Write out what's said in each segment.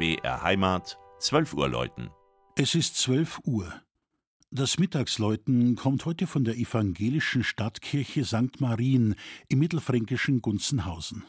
BR Heimat, 12 Uhr läuten. Es ist 12 Uhr. Das Mittagsläuten kommt heute von der evangelischen Stadtkirche St. Marien im mittelfränkischen Gunzenhausen.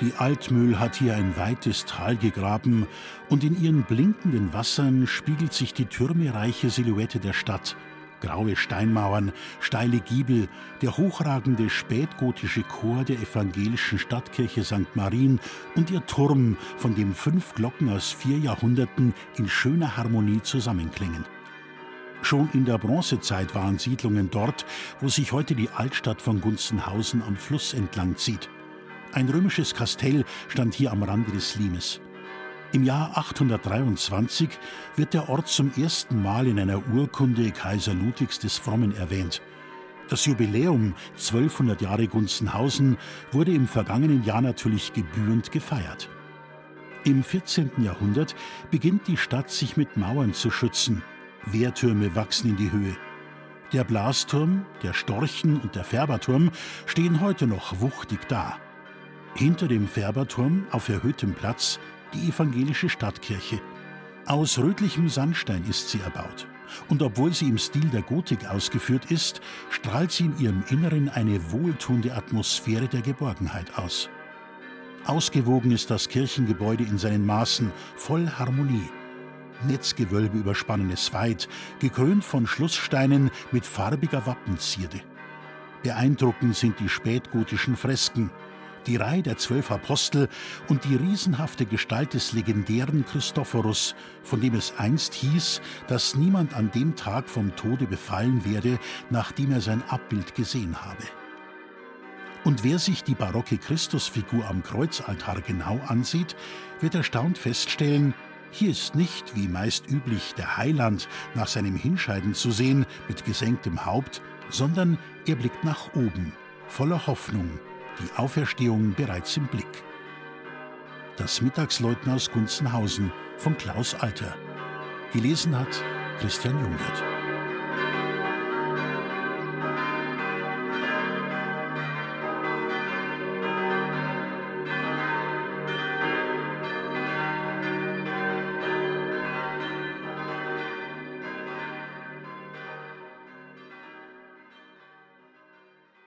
Die Altmühl hat hier ein weites Tal gegraben, und in ihren blinkenden Wassern spiegelt sich die türmereiche Silhouette der Stadt. Graue Steinmauern, steile Giebel, der hochragende spätgotische Chor der evangelischen Stadtkirche St. Marien und ihr Turm, von dem fünf Glocken aus vier Jahrhunderten in schöner Harmonie zusammenklingen. Schon in der Bronzezeit waren Siedlungen dort, wo sich heute die Altstadt von Gunzenhausen am Fluss entlang zieht. Ein römisches Kastell stand hier am Rande des Limes. Im Jahr 823 wird der Ort zum ersten Mal in einer Urkunde Kaiser Ludwigs des Frommen erwähnt. Das Jubiläum 1200 Jahre Gunzenhausen wurde im vergangenen Jahr natürlich gebührend gefeiert. Im 14. Jahrhundert beginnt die Stadt sich mit Mauern zu schützen. Wehrtürme wachsen in die Höhe. Der Blasturm, der Storchen und der Färberturm stehen heute noch wuchtig da. Hinter dem Färberturm auf erhöhtem Platz die evangelische Stadtkirche. Aus rötlichem Sandstein ist sie erbaut. Und obwohl sie im Stil der Gotik ausgeführt ist, strahlt sie in ihrem Inneren eine wohltuende Atmosphäre der Geborgenheit aus. Ausgewogen ist das Kirchengebäude in seinen Maßen, voll Harmonie. Netzgewölbe überspannen es weit, gekrönt von Schlusssteinen mit farbiger Wappenzierde. Beeindruckend sind die spätgotischen Fresken, die Reihe der zwölf Apostel und die riesenhafte Gestalt des legendären Christophorus, von dem es einst hieß, dass niemand an dem Tag vom Tode befallen werde, nachdem er sein Abbild gesehen habe. Und wer sich die barocke Christusfigur am Kreuzaltar genau ansieht, wird erstaunt feststellen, hier ist nicht, wie meist üblich, der Heiland nach seinem Hinscheiden zu sehen mit gesenktem Haupt, sondern er blickt nach oben, voller Hoffnung die Auferstehung bereits im Blick. Das Mittagsläuten aus Gunzenhausen von Klaus Alter. Gelesen hat Christian Jungwirth.